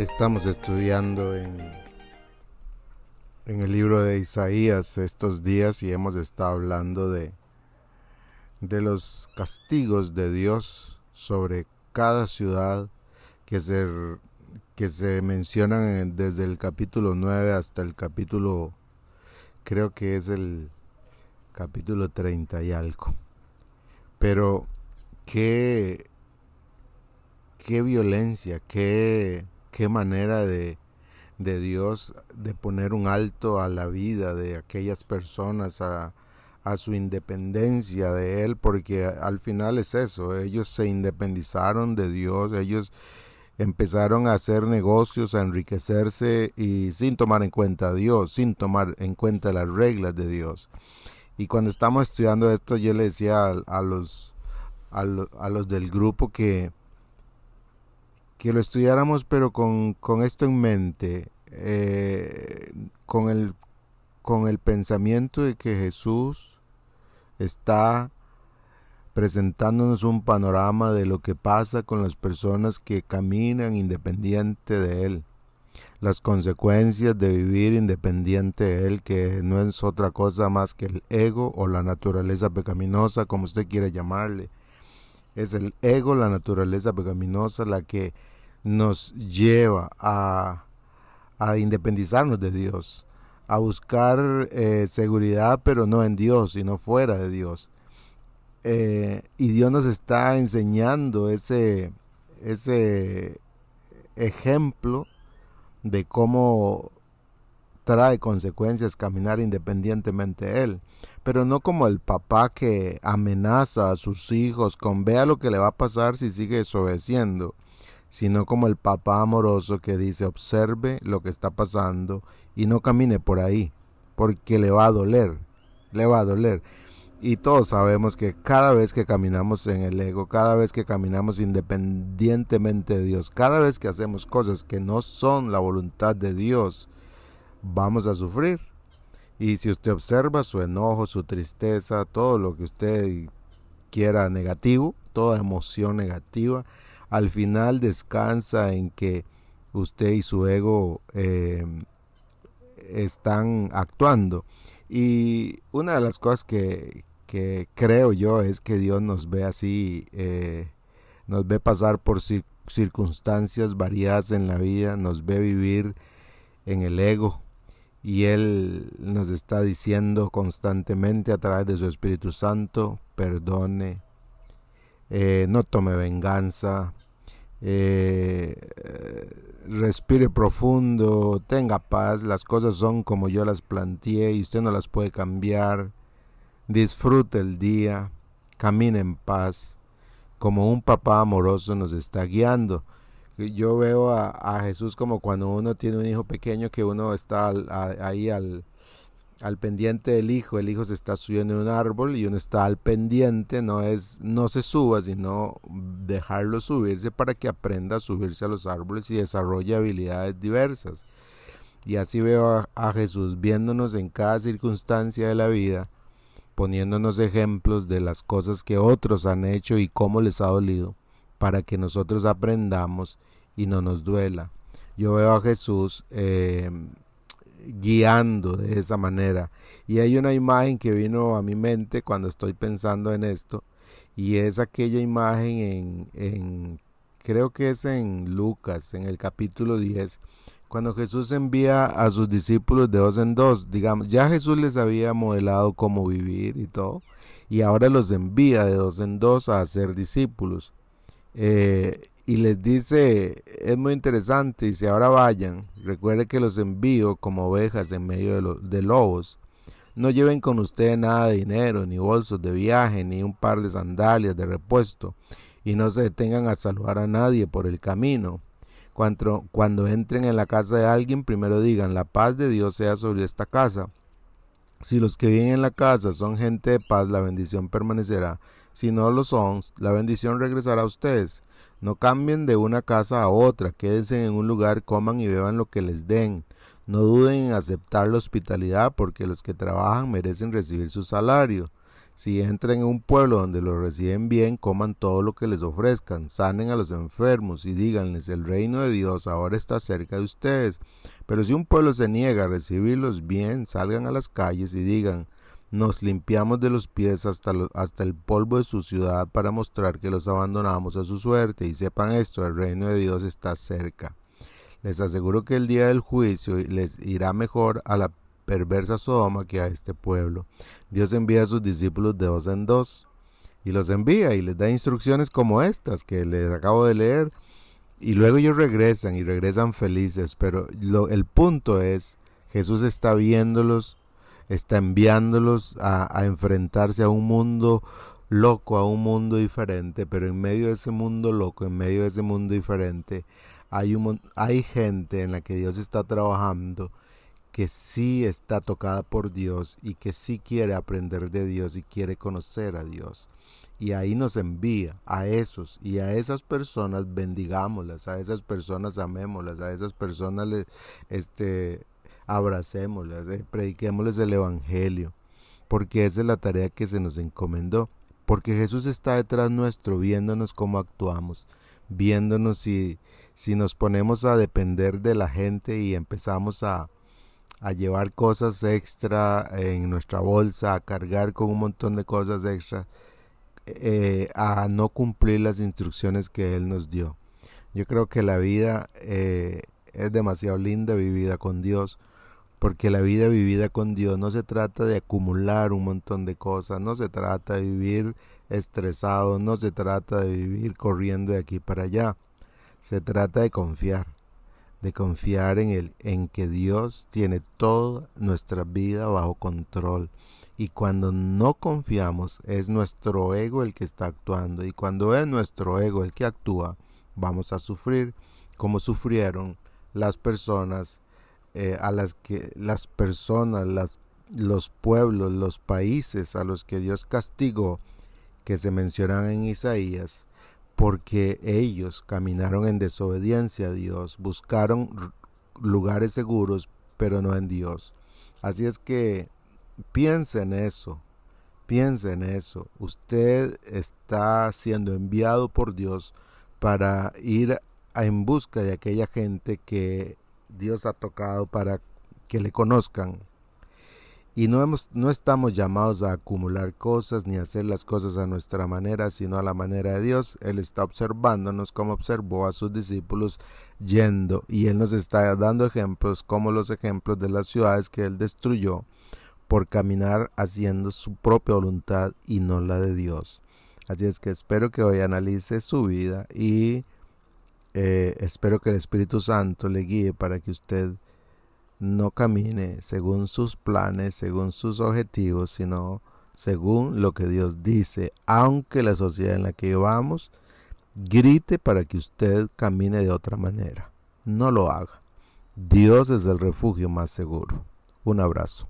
Estamos estudiando en, en el libro de Isaías estos días y hemos estado hablando de, de los castigos de Dios sobre cada ciudad que se, que se mencionan desde el capítulo 9 hasta el capítulo, creo que es el capítulo 30 y algo. Pero qué, qué violencia, qué qué manera de, de Dios de poner un alto a la vida de aquellas personas, a, a su independencia de Él, porque al final es eso, ellos se independizaron de Dios, ellos empezaron a hacer negocios, a enriquecerse y sin tomar en cuenta a Dios, sin tomar en cuenta las reglas de Dios. Y cuando estamos estudiando esto, yo le decía a, los, a, a los del grupo que, que lo estudiáramos pero con, esto en mente, eh, con, el, con el pensamiento de que Jesús está presentándonos un panorama de lo que pasa con las personas que caminan independiente de Él, las consecuencias de vivir independiente de Él, que no es otra cosa más que el ego o la naturaleza pecaminosa, como usted quiere llamarle. Es el ego, la naturaleza pecaminosa, la que nos lleva a, a independizarnos de Dios, a buscar eh, seguridad, pero no en Dios, sino fuera de Dios. Eh, y Dios nos está enseñando ese, ese ejemplo de cómo trae consecuencias caminar independientemente de Él, pero no como el papá que amenaza a sus hijos con vea lo que le va a pasar si sigue desobedeciendo sino como el papá amoroso que dice observe lo que está pasando y no camine por ahí, porque le va a doler, le va a doler. Y todos sabemos que cada vez que caminamos en el ego, cada vez que caminamos independientemente de Dios, cada vez que hacemos cosas que no son la voluntad de Dios, vamos a sufrir. Y si usted observa su enojo, su tristeza, todo lo que usted quiera negativo, toda emoción negativa, al final descansa en que usted y su ego eh, están actuando. Y una de las cosas que, creo yo es que Dios nos ve así, eh, nos ve pasar por circunstancias variadas en la vida, nos ve vivir en el ego. Y Él nos está diciendo constantemente a través de su Espíritu Santo, perdone, eh, no tome venganza, eh, respire profundo, tenga paz, las cosas son como yo las planteé y usted no las puede cambiar. Disfrute el día, camine en paz, como un papá amoroso nos está guiando. Yo veo a, Jesús como cuando uno tiene un hijo pequeño que uno está ahí al, al pendiente del hijo, el hijo se está subiendo en un árbol y uno está al pendiente, no es no se suba, sino dejarlo subirse para que aprenda a subirse a los árboles y desarrolle habilidades diversas. Y así veo a, Jesús viéndonos en cada circunstancia de la vida, poniéndonos ejemplos de las cosas que otros han hecho y cómo les ha dolido, para que nosotros aprendamos y no nos duela. Yo veo a Jesús eh, guiando de esa manera. Y hay una imagen que vino a mi mente cuando estoy pensando en esto, y es aquella imagen en, en creo que es en Lucas, en el capítulo 10, cuando Jesús envía a sus discípulos de dos en dos, digamos, ya Jesús les había modelado cómo vivir y todo, y ahora los envía de dos en dos a ser discípulos. Eh, y les dice, es muy interesante, y si ahora vayan, recuerde que los envío como ovejas en medio de, los, de lobos. No lleven con ustedes nada de dinero, ni bolsos de viaje, ni un par de sandalias de repuesto, y no se detengan a saludar a nadie por el camino. Cuando, cuando entren en la casa de alguien, primero digan, la paz de Dios sea sobre esta casa. Si los que viven en la casa son gente de paz, la bendición permanecerá. Si no lo son, la bendición regresará a ustedes. No cambien de una casa a otra, quédense en un lugar, coman y beban lo que les den. No duden en aceptar la hospitalidad porque los que trabajan merecen recibir su salario. Si entran en un pueblo donde los reciben bien, coman todo lo que les ofrezcan, sanen a los enfermos y díganles, el reino de Dios ahora está cerca de ustedes. Pero si un pueblo se niega a recibirlos bien, salgan a las calles y digan, nos limpiamos de los pies hasta, hasta el polvo de su ciudad para mostrar que los abandonamos a su suerte y sepan esto, el reino de Dios está cerca. Les aseguro que el día del juicio les irá mejor a la perversa Sodoma que a este pueblo. Dios envía a sus discípulos de dos en dos y los envía y les da instrucciones como estas que les acabo de leer y luego ellos regresan y regresan felices, pero lo, el punto es Jesús está viéndolos, está enviándolos a, a enfrentarse a un mundo loco, a un mundo diferente, pero en medio de ese mundo loco, en medio de ese mundo diferente, hay, un, hay gente en la que Dios está trabajando que sí está tocada por Dios y que sí quiere aprender de Dios y quiere conocer a Dios. Y ahí nos envía a esos y a esas personas bendigámoslas, a esas personas amémoslas, a esas personas les, este, abracémoslas, eh, prediquémosles el Evangelio, porque esa es la tarea que se nos encomendó, porque Jesús está detrás nuestro viéndonos cómo actuamos, viéndonos si, si nos ponemos a depender de la gente y empezamos a, a llevar cosas extra en nuestra bolsa, a cargar con un montón de cosas extra, eh, a no cumplir las instrucciones que Él nos dio. Yo creo que la vida eh, es demasiado linda vivida con Dios, porque la vida vivida con Dios no se trata de acumular un montón de cosas, no se trata de vivir estresado, no se trata de vivir corriendo de aquí para allá, se trata de confiar de confiar en él, en que Dios tiene toda nuestra vida bajo control. Y cuando no confiamos, es nuestro ego el que está actuando. Y cuando es nuestro ego el que actúa, vamos a sufrir como sufrieron las personas eh, a las que las personas, las, los pueblos, los países a los que Dios castigó, que se mencionan en Isaías, porque ellos caminaron en desobediencia a Dios, buscaron lugares seguros, pero no en Dios. Así es que piense en eso, piense en eso. Usted está siendo enviado por Dios para ir en busca de aquella gente que Dios ha tocado para que le conozcan, y no, hemos, no estamos llamados a acumular cosas ni a hacer las cosas a nuestra manera, sino a la manera de Dios. Él está observándonos como observó a sus discípulos yendo y Él nos está dando ejemplos como los ejemplos de las ciudades que Él destruyó por caminar haciendo su propia voluntad y no la de Dios. Así es que espero que hoy analice su vida y eh, espero que el Espíritu Santo le guíe para que usted no camine según sus planes, según sus objetivos, sino según lo que Dios dice, aunque la sociedad en la que vamos grite para que usted camine de otra manera. No lo haga. Dios es el refugio más seguro. Un abrazo.